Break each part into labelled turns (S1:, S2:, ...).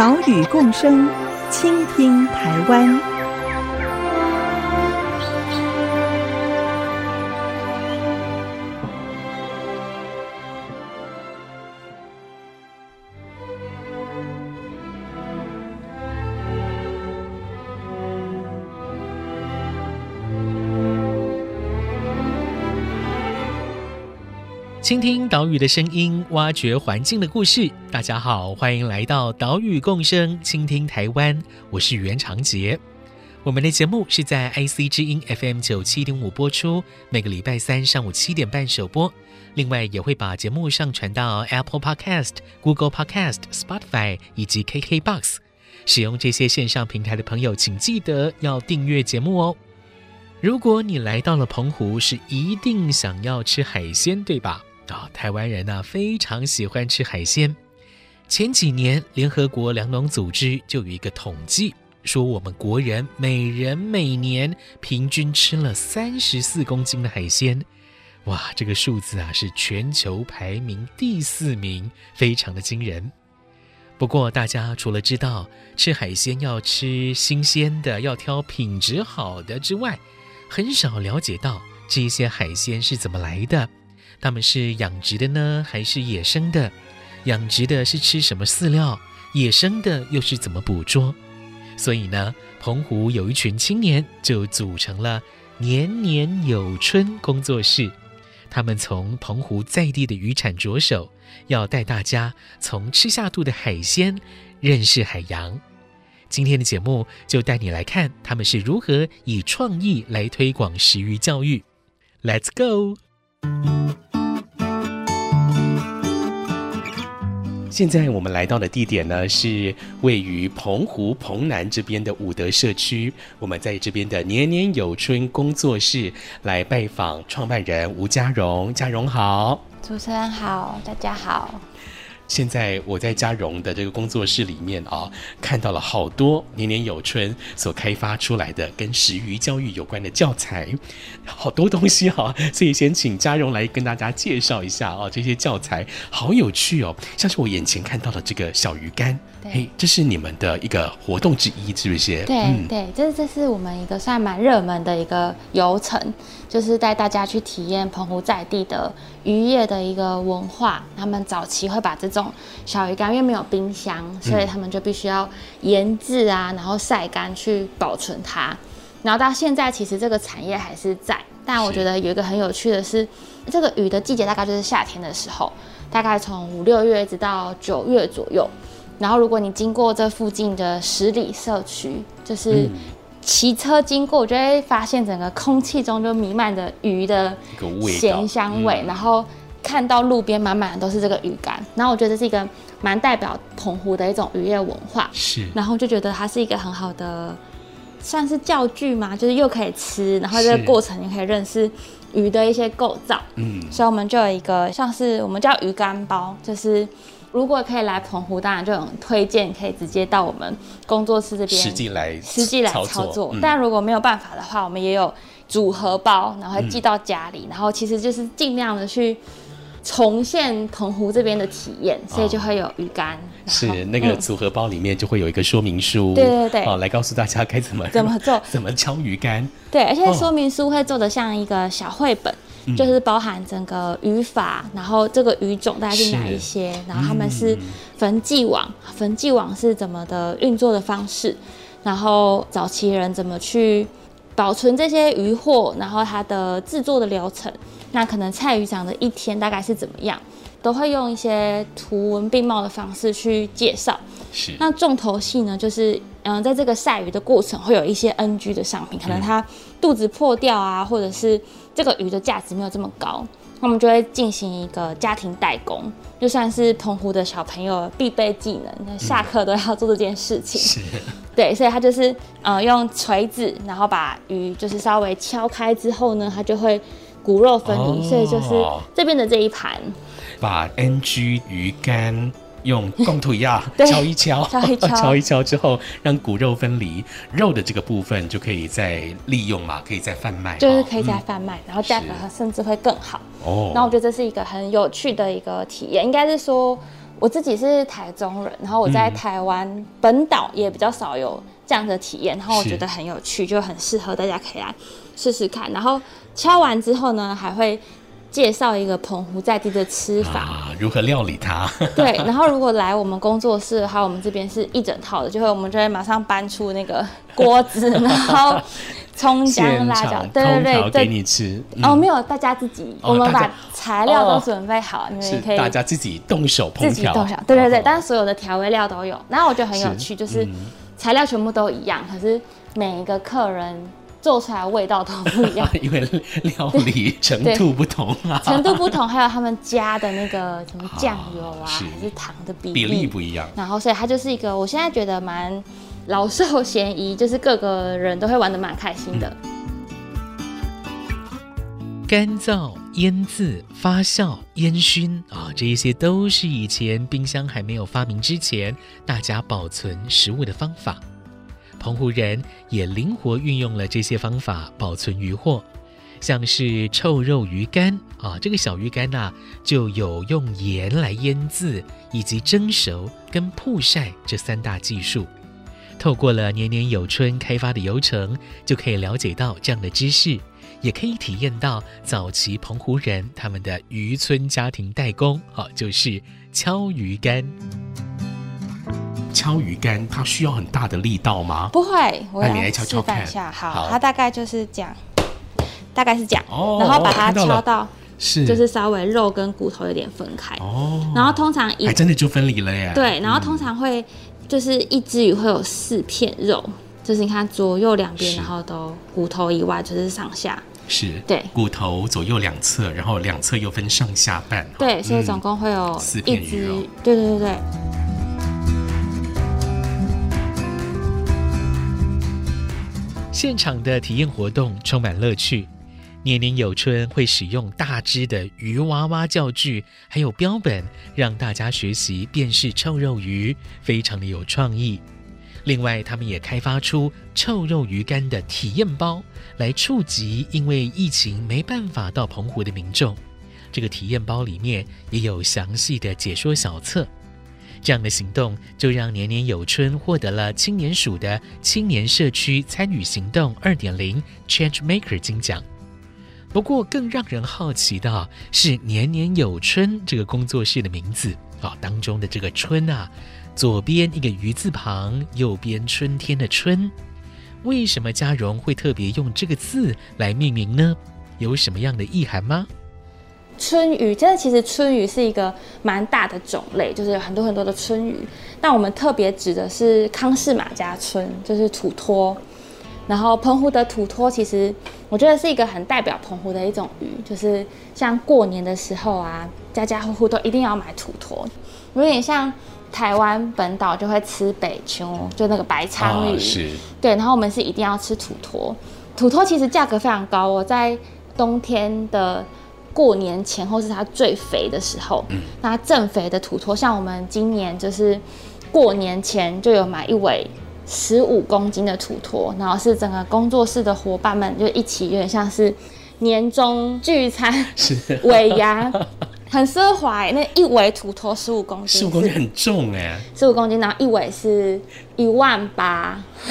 S1: 岛屿共生，倾听台湾。
S2: 倾听岛屿的声音，挖掘环境的故事。大家好，欢迎来到岛屿共生，倾听台湾。我是袁长杰。我们的节目是在 IC 之音 FM 九七点五播出，每个礼拜三上午七点半首播。另外，也会把节目上传到 Apple Podcast、Google Podcast、Spotify 以及 KKBox。使用这些线上平台的朋友，请记得要订阅节目哦。如果你来到了澎湖，是一定想要吃海鲜，对吧？啊、台湾人呢、非常喜欢吃海鲜。前几年，联合国粮农组织就有一个统计，说我们国人每人每年平均吃了三十四公斤的海鲜。哇，这个数字啊是全球排名第四名，非常的惊人。不过，大家除了知道吃海鲜要吃新鲜的，要挑品质好的之外，很少了解到这些海鲜是怎么来的。他们是养殖的呢，还是野生的？养殖的是吃什么饲料？野生的又是怎么捕捉？所以呢，澎湖有一群青年就组成了年年有春工作室。他们从澎湖在地的渔产着手，要带大家从吃下肚的海鲜认识海洋。今天的节目就带你来看他们是如何以创意来推广食鱼教育。Let's go！现在我们来到的地点呢，是位于澎湖澎南这边的五德社区。我们在这边的年年有春工作室来拜访创办人吴家荣。家荣好，
S3: 主持人好，大家好。
S2: 现在我在嘉荣的这个工作室里面啊，看到了好多年年有春所开发出来的跟食鱼教育有关的教材，好多东西哈，所以先请嘉荣来跟大家介绍一下啊，这些教材好有趣哦，像是我眼前看到的这个小鱼干。嘿，这是你们的一个活动之一，是不是？
S3: 对、嗯、对，这这是我们一个算蛮热门的一个游程，就是带大家去体验澎湖在地的渔业的一个文化。他们早期会把这种小鱼干，因为没有冰箱，所以他们就必须要腌制啊，然后晒干去保存它。然后到现在，其实这个产业还是在，但我觉得有一个很有趣的是，这个鱼的季节大概就是夏天的时候，大概从五六月一直到九月左右。然后，如果你经过这附近的十里社区，就是骑车经过，我就会发现整个空气中就弥漫着鱼的咸香味，然后看到路边满满的都是这个鱼干，然后我觉得这是一个蛮代表澎湖的一种渔业文化，是，然后就觉得它是一个很好的，算是教具嘛，就是又可以吃，然后这个过程你可以认识鱼的一些构造，嗯，所以我们就有一个像是我们叫鱼干包，就是。如果可以来澎湖，当然就很推荐，可以直接到我们工作室这边实际来实际来操作。但如果没有办法的话，我们也有组合包，然后寄到家里，嗯、然后其实就是尽量的去重现澎湖这边的体验，所以就会有鱼竿。是
S2: 那个组合包里面就会有一个说明书，
S3: 对对对，
S2: 哦，来告诉大家该怎么
S3: 怎么做，
S2: 怎么敲鱼竿。
S3: 对，而且说明书会做的像一个小绘本。就是包含整个语法，然后这个语种大概是哪一些，然后他们是焚祭网，焚祭网是怎么的运作的方式，然后早期人怎么去保存这些鱼货，然后它的制作的流程，那可能蔡鱼长的一天大概是怎么样，都会用一些图文并茂的方式去介绍。是，那重头戏呢，就是嗯，在这个晒鱼的过程会有一些 NG 的商品，可能它肚子破掉啊，或者是。这个鱼的价值没有这么高，那我们就会进行一个家庭代工，就算是澎湖的小朋友必备技能，下课都要做这件事情。
S2: 是，
S3: 对，所以他就是呃用锤子，然后把鱼就是稍微敲开之后呢，它就会骨肉分离，哦、所以就是这边的这一盘，
S2: 把 NG 鱼干。用贡土压敲一敲，敲一敲，敲一敲之后，让骨肉分离，肉的这个部分就可以再利用嘛，可以再贩卖，
S3: 就是可以再贩卖，嗯、然后价格甚至会更好。哦，那我觉得这是一个很有趣的一个体验，应该是说我自己是台中人，然后我在台湾本岛也比较少有这样的体验，然后我觉得很有趣，就很适合大家可以来试试看。然后敲完之后呢，还会。介绍一个澎湖在地的吃法，
S2: 啊，如何料理它？
S3: 对，然后如果来我们工作室的话，我们这边是一整套的，就会我们就会马上搬出那个锅子，然后葱姜辣椒，对对对，
S2: 给你吃。
S3: 嗯、哦，没有，大家自己，哦、我们把材料都准备好，哦、你们可以
S2: 大家自己动手烹调，
S3: 自己动手，对对对，但是所有的调味料都有。然后我觉得很有趣，是就是材料全部都一样，可是每一个客人。做出来的味道都不一样，
S2: 因为料理程度不同啊，
S3: 程度不同，还有他们加的那个什么酱油啊，是还是糖的比例，
S2: 比例不一样。
S3: 然后，所以它就是一个，我现在觉得蛮老少咸宜，就是各个人都会玩的蛮开心的。
S2: 干燥、腌渍、发酵、烟熏啊，这一些都是以前冰箱还没有发明之前，大家保存食物的方法。澎湖人也灵活运用了这些方法保存鱼货，像是臭肉鱼干啊，这个小鱼干呐、就有用盐来腌渍，以及蒸熟跟曝晒这三大技术。透过了年年有春开发的游程，就可以了解到这样的知识，也可以体验到早期澎湖人他们的渔村家庭代工，好、啊，就是敲鱼干。敲鱼竿，它需要很大的力道吗？
S3: 不会，我
S2: 来敲敲看。
S3: 好，好，它大概就是这样，大概是这样，哦、然后把它敲到，是，就是稍微肉跟骨头有点分开。哦，然后通常一
S2: 还真的就分离了耶。
S3: 对，然后通常会就是一只鱼会有四片肉，嗯、就是你看左右两边，然后都骨头以外就是上下。
S2: 是，
S3: 对，
S2: 骨头左右两侧，然后两侧又分上下半。
S3: 对，所以总共会有四片鱼肉。对对对对。
S2: 现场的体验活动充满乐趣，年年有春会使用大只的鱼娃娃教具，还有标本，让大家学习辨识臭肉鱼，非常的有创意。另外，他们也开发出臭肉鱼干的体验包，来触及因为疫情没办法到澎湖的民众。这个体验包里面也有详细的解说小册。这样的行动就让年年有春获得了青年署的青年社区参与行动二点零 Change Maker 金奖。不过，更让人好奇的是年年有春这个工作室的名字啊，当中的这个“春”啊，左边一个鱼字旁，右边春天的“春”，为什么嘉荣会特别用这个字来命名呢？有什么样的意涵吗？
S3: 春鱼，真的其实春鱼是一个蛮大的种类，就是有很多很多的春鱼。那我们特别指的是康氏马家春，就是土托。然后澎湖的土托，其实我觉得是一个很代表澎湖的一种鱼，就是像过年的时候啊，家家户户都一定要买土托，有点像台湾本岛就会吃北秋，就那个白鲳鱼。哦、是。对，然后我们是一定要吃土托。土托其实价格非常高，哦在冬天的。过年前后是它最肥的时候，嗯、那正肥的土托，像我们今年就是过年前就有买一尾十五公斤的土托，然后是整个工作室的伙伴们就一起，有点像是年终聚餐，是 尾牙，很奢华。那一尾土托十五公斤，
S2: 十五公斤很重哎，
S3: 十五公斤，然后一尾是一万八。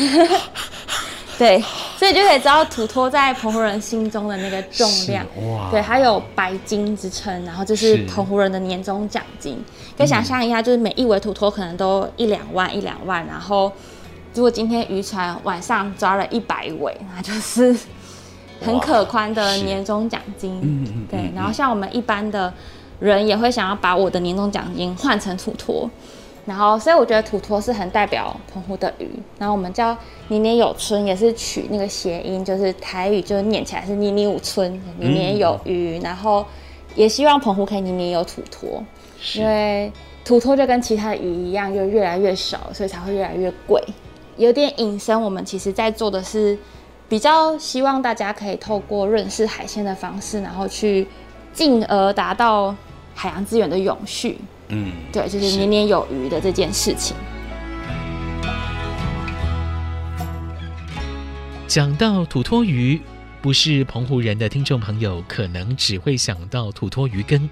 S3: 对，所以就可以知道土托在澎湖人心中的那个重量。哇，对，还有白金之称，然后就是澎湖人的年终奖金。可以想象一下，就是每一尾土托可能都一两万一两万，然后如果今天渔船晚上抓了一百尾，那就是很可观的年终奖金。嗯，对，然后像我们一般的人也会想要把我的年终奖金换成土托。然后，所以我觉得土托是很代表澎湖的鱼。然后我们叫年年有春，也是取那个谐音，就是台语就念起来是年年有春，年年有余。嗯、然后也希望澎湖可以年年有土托，因为土托就跟其他的鱼一样，就越来越少，所以才会越来越贵。有点引申，我们其实在做的是比较希望大家可以透过认识海鲜的方式，然后去进而达到海洋资源的永续。嗯，对，就是年年有余的这件事情。
S2: 讲到土托鱼，不是澎湖人的听众朋友可能只会想到土托鱼羹，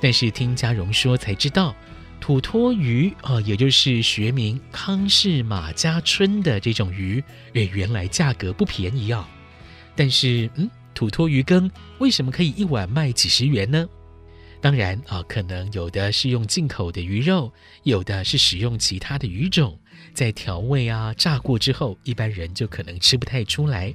S2: 但是听嘉荣说才知道。土托鱼啊，也就是学名康氏马家春的这种鱼，诶，原来价格不便宜啊。但是，嗯，土托鱼羹为什么可以一碗卖几十元呢？当然啊，可能有的是用进口的鱼肉，有的是使用其他的鱼种，在调味啊、炸过之后，一般人就可能吃不太出来。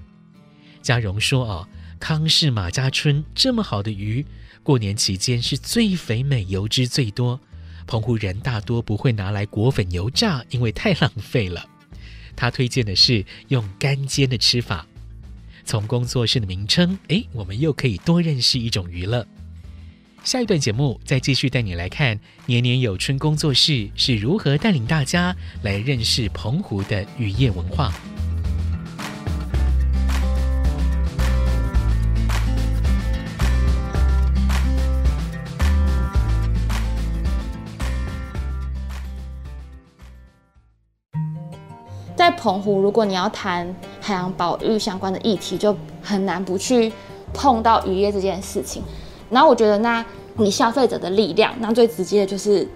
S2: 嘉荣说啊，康氏马家春这么好的鱼，过年期间是最肥美、油脂最多。澎湖人大多不会拿来裹粉油炸，因为太浪费了。他推荐的是用干煎的吃法。从工作室的名称，哎，我们又可以多认识一种鱼了。下一段节目再继续带你来看年年有春工作室是如何带领大家来认识澎湖的渔业文化。
S3: 在澎湖，如果你要谈海洋保育相关的议题，就很难不去碰到渔业这件事情。然后我觉得，那你消费者的力量，那最直接的就是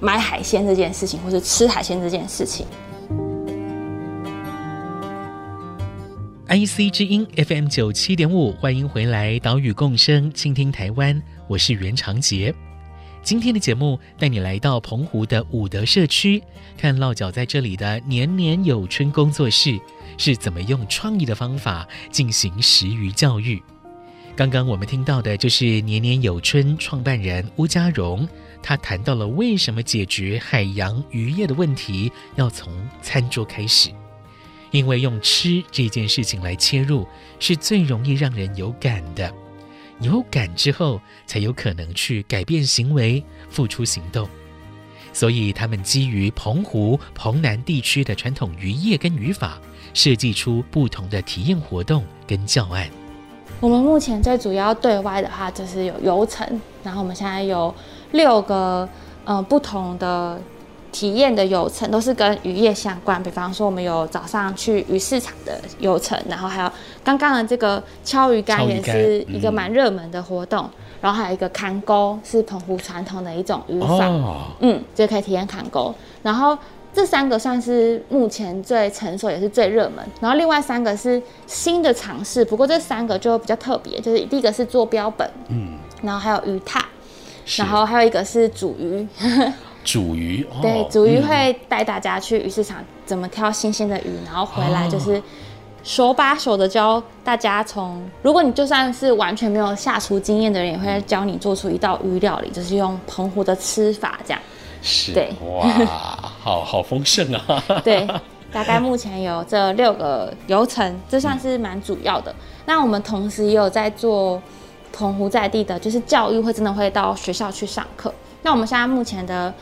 S3: 买海鲜这件事情，或是吃海鲜这件事情。
S2: IC 之音 FM 九七点五，欢迎回来，岛屿共生，倾听台湾，我是袁长杰。今天的节目带你来到澎湖的五德社区，看落脚在这里的年年有春工作室是怎么用创意的方法进行食鱼教育。刚刚我们听到的就是年年有春创办人鄔佳蓉，她谈到了为什么解决海洋渔业的问题要从餐桌开始，因为用吃这件事情来切入是最容易让人有感的。有感之后，才有可能去改变行为、付出行动。所以，他们基于澎湖、澎南地区的传统渔业跟渔法，设计出不同的体验活动跟教案。
S3: 我们目前最主要对外的话，就是有游程，然后我们现在有六个嗯、呃、不同的。体验的游程都是跟渔业相关，比方说我们有早上去鱼市场的游程，然后还有刚刚的这个敲鱼竿也是一个蛮热门的活动，嗯、然后还有一个砍钩是澎湖传统的一种渔法，哦、嗯，就可以体验砍钩。然后这三个算是目前最成熟也是最热门，然后另外三个是新的尝试，不过这三个就比较特别，就是第一个是做标本，嗯，然后还有鱼獭，然后还有一个是煮鱼。
S2: 煮鱼，哦、
S3: 对，煮鱼会带大家去鱼市场怎么挑新鲜的鱼，嗯、然后回来就是手把手的教大家从，如果你就算是完全没有下厨经验的人，也会教你做出一道鱼料理，就是用澎湖的吃法这样。
S2: 是，
S3: 对，
S2: 哇，好好丰盛啊。
S3: 对，大概目前有这六个流程，这算是蛮主要的。嗯、那我们同时也有在做澎湖在地的，就是教育会真的会到学校去上课。那我们现在目前的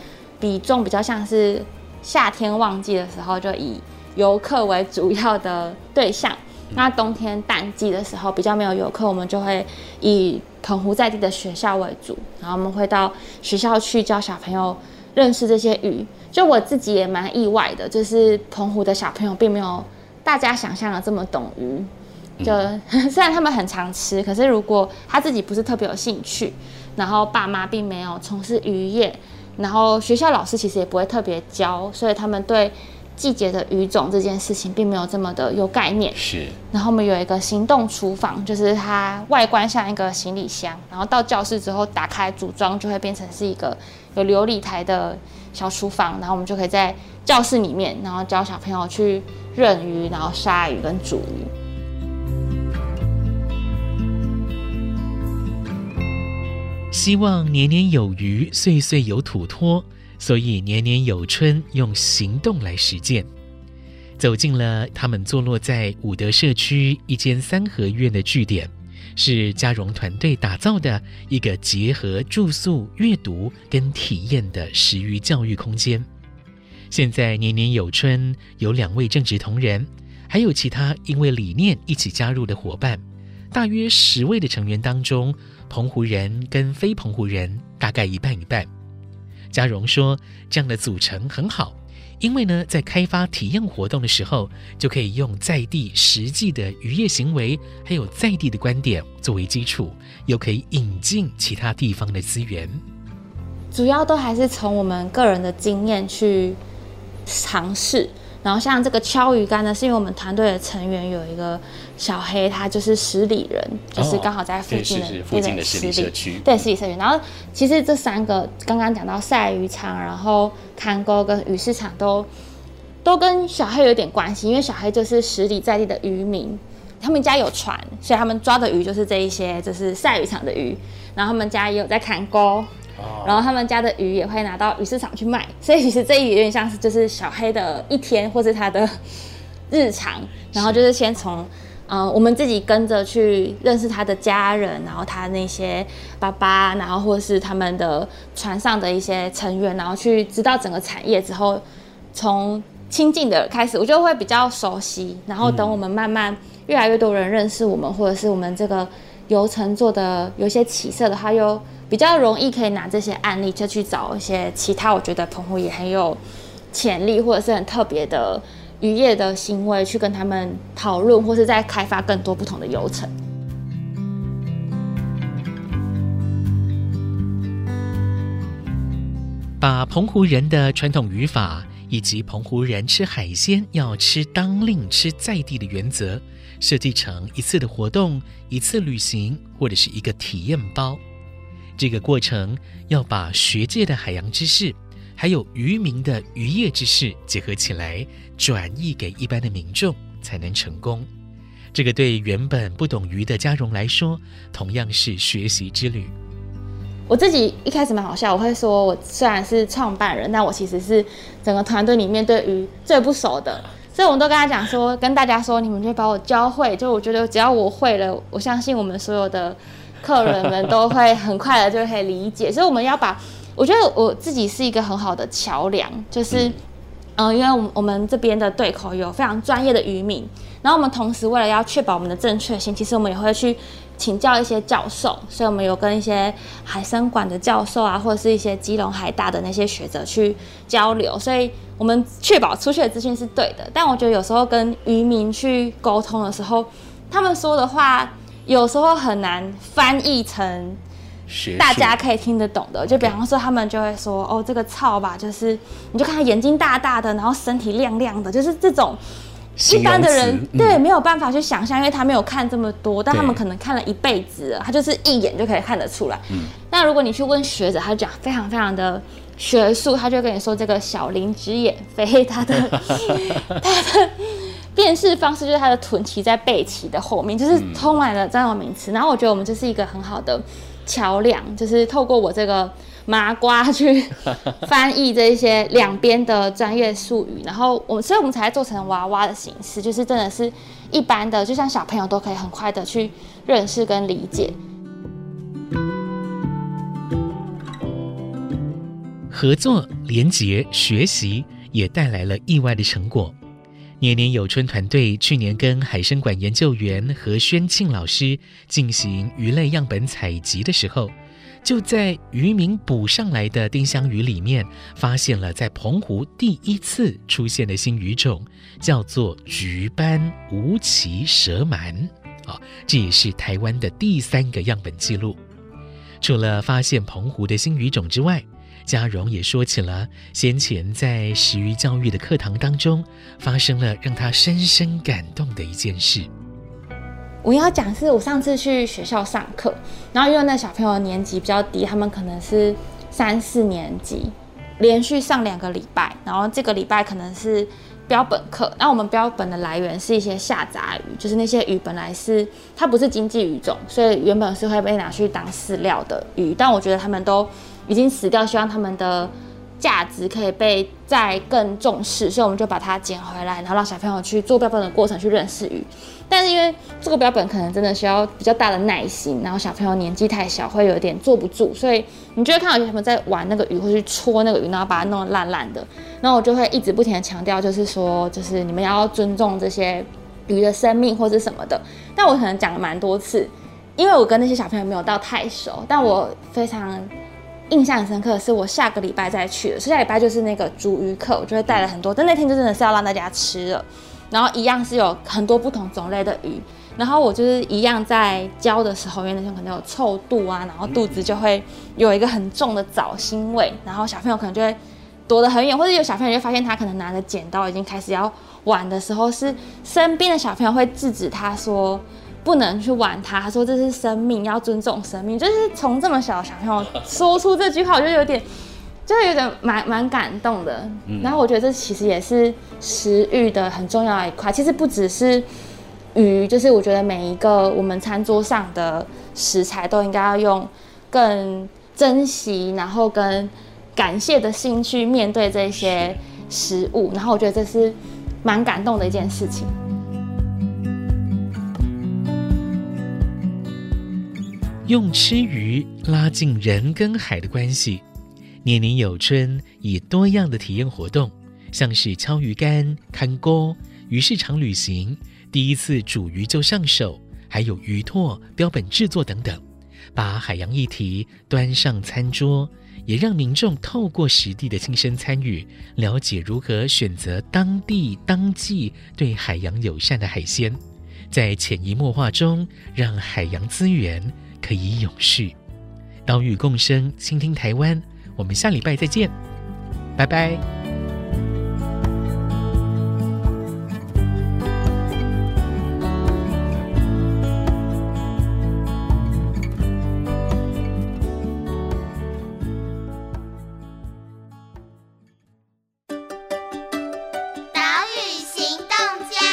S3: 比重比较像是夏天旺季的时候，就以游客为主要的对象。那冬天淡季的时候，比较没有游客，我们就会以澎湖在地的学校为主，然后我们会到学校去教小朋友认识这些鱼。就我自己也蛮意外的，就是澎湖的小朋友并没有大家想象的这么懂鱼。就 虽然他们很常吃，可是如果他自己不是特别有兴趣。然后爸妈并没有从事渔业，然后学校老师其实也不会特别教，所以他们对季节的鱼种这件事情并没有这么的有概念。
S2: 是。
S3: 然后我们有一个行动厨房，就是它外观像一个行李箱，然后到教室之后打开组装就会变成是一个有琉璃台的小厨房，然后我们就可以在教室里面，然后教小朋友去认鱼，然后杀鱼跟煮鱼。
S2: 希望年年有余，岁岁有土托，所以年年有春用行动来实践。走进了他们坐落在五德社区一间三合院的据点，是嘉荣团队打造的一个结合住宿、阅读跟体验的食鱼教育空间。现在年年有春，有两位正职同仁，还有其他因为理念一起加入的伙伴，大约十位的成员当中，澎湖人跟非澎湖人大概一半一半。嘉荣说，这样的组成很好。因为呢，在开发体验活动的时候，就可以用在地实际的渔业行为，还有在地的观点作为基础，又可以引进其他地方的资源。
S3: 主要都还是从我们个人的经验去尝试。然后像这个敲鱼竿呢，是因为我们团队的成员有一个小黑，他就是十里人，就是刚好在附近的、
S2: 哦、附近的十里社区，
S3: 对十里社区。然后其实这三个刚刚讲到晒鱼场，然后看沟跟鱼市场都都跟小黑有点关系，因为小黑就是十里在地的渔民，他们家有船，所以他们抓的鱼就是这一些，就是晒鱼场的鱼。然后他们家也有在看然后他们家的鱼也会拿到鱼市场去卖，所以其实这一有点像是就是小黑的一天或是他的日常，然后就是先从，呃，我们自己跟着去认识他的家人，然后他那些爸爸，然后或是他们的船上的一些成员，然后去知道整个产业之后，从亲近的开始，我就会比较熟悉，然后等我们慢慢越来越多人认识我们，或者是我们这个游程做的有些起色的话，又。比较容易可以拿这些案例，就去找一些其他我觉得澎湖也很有潜力或者是很特别的渔业的行为，去跟他们讨论，或是在开发更多不同的游程。
S2: 把澎湖人的传统语法以及澎湖人吃海鲜要吃当令、吃在地的原则，设计成一次的活动、一次旅行或者是一个体验包。这个过程要把学界的海洋知识，还有渔民的渔业知识结合起来，转译给一般的民众，才能成功。这个对原本不懂鱼的嘉荣来说，同样是学习之旅。
S3: 我自己一开始蛮好笑，我会说，我虽然是创办人，但我其实是整个团队里面对鱼最不熟的，所以我们都跟他讲说，跟大家说，你们就把我教会，就我觉得只要我会了，我相信我们所有的。客人们都会很快的就可以理解，所以我们要把，我觉得我自己是一个很好的桥梁，就是，嗯、呃，因为我们我们这边的对口有非常专业的渔民，然后我们同时为了要确保我们的正确性，其实我们也会去请教一些教授，所以我们有跟一些海生馆的教授啊，或者是一些基隆海大的那些学者去交流，所以我们确保出去的资讯是对的。但我觉得有时候跟渔民去沟通的时候，他们说的话。有时候很难翻译成大家可以听得懂的，就比方说他们就会说哦，这个操吧，就是你就看他眼睛大大的，然后身体亮亮的，就是这种一般的人对没有办法去想象，因为他没有看这么多，但他们可能看了一辈子了，他就是一眼就可以看得出来。那如果你去问学者，他就讲非常非常的学术，他就跟你说这个小林之眼非，他的 他的。辨识方式就是它的臀鳍在背鳍的后面，就是充满了专有名词。然后我觉得我们就是一个很好的桥梁，就是透过我这个麻瓜去 翻译这一些两边的专业术语。然后我们，所以我们才做成娃娃的形式，就是真的是一般的，就像小朋友都可以很快的去认识跟理解。
S2: 合作、连结、学习，也带来了意外的成果。年年有春团队去年跟海生馆研究员何宣庆老师进行鱼类样本采集的时候，就在渔民捕上来的丁香鱼里面，发现了在澎湖第一次出现的新鱼种，叫做橘斑无鳍蛇鳗。啊，这也是台湾的第三个样本记录。除了发现澎湖的新鱼种之外，嘉荣也说起了先前在食鱼教育的课堂当中发生了让他深深感动的一件事。
S3: 我要讲是我上次去学校上课，然后因为那小朋友年级比较低，他们可能是三四年级，连续上两个礼拜，然后这个礼拜可能是标本课。那我们标本的来源是一些下杂鱼，就是那些鱼本来是它不是经济鱼种，所以原本是会被拿去当饲料的鱼，但我觉得他们都。已经死掉，希望他们的价值可以被再更重视，所以我们就把它捡回来，然后让小朋友去做标本的过程去认识鱼。但是因为这个标本可能真的需要比较大的耐心，然后小朋友年纪太小会有点坐不住，所以你就会看到有些小朋友在玩那个鱼，或去戳那个鱼，然后把它弄得烂烂的。然后我就会一直不停的强调，就是说，就是你们要尊重这些鱼的生命或是什么的。但我可能讲了蛮多次，因为我跟那些小朋友没有到太熟，但我非常印象很深刻的是，我下个礼拜再去的，下礼拜就是那个煮鱼课，我就会带了很多，但那天就真的是要让大家吃了。然后一样是有很多不同种类的鱼，然后我就是一样在教的时候，因为那天可能有臭肚啊，然后肚子就会有一个很重的藻腥味，然后小朋友可能就会躲得很远，或者有小朋友就发现他可能拿着剪刀已经开始要玩的时候，是身边的小朋友会制止他说不能去玩它，他说这是生命，要尊重生命，就是从这么小的小朋友说出这句话，我就有点。就是有点蛮蛮感动的，然后我觉得这其实也是食欲的很重要的一块。其实不只是鱼，就是我觉得每一个我们餐桌上的食材都应该要用更珍惜，然后跟感谢的心去面对这些食物。然后我觉得这是蛮感动的一件事情。
S2: 用吃鱼拉近人跟海的关系。年年有春以多样的体验活动，像是敲鱼竿、看钩、鱼市场旅行、第一次煮鱼就上手，还有鱼拓标本制作等等，把海洋议题端上餐桌，也让民众透过实地的亲身参与，了解如何选择当地当季对海洋友善的海鲜，在潜移默化中让海洋资源可以永续。岛屿共生，倾听台湾。我们下礼拜再见，拜拜。
S4: 岛屿行动家，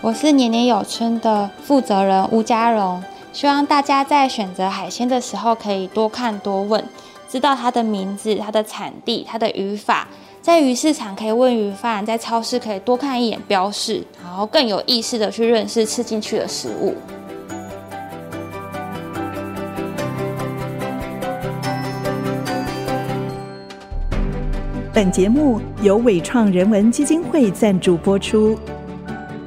S3: 我是年年有春的负责人吴家荣，希望大家在选择海鲜的时候可以多看多问。知道它的名字、它的产地、它的语法，在鱼市场可以问鱼贩，在超市可以多看一眼标示，然后更有意识的去认识吃进去的食物。
S1: 本节目由伟创人文基金会赞助播出。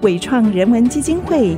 S1: 伟创人文基金会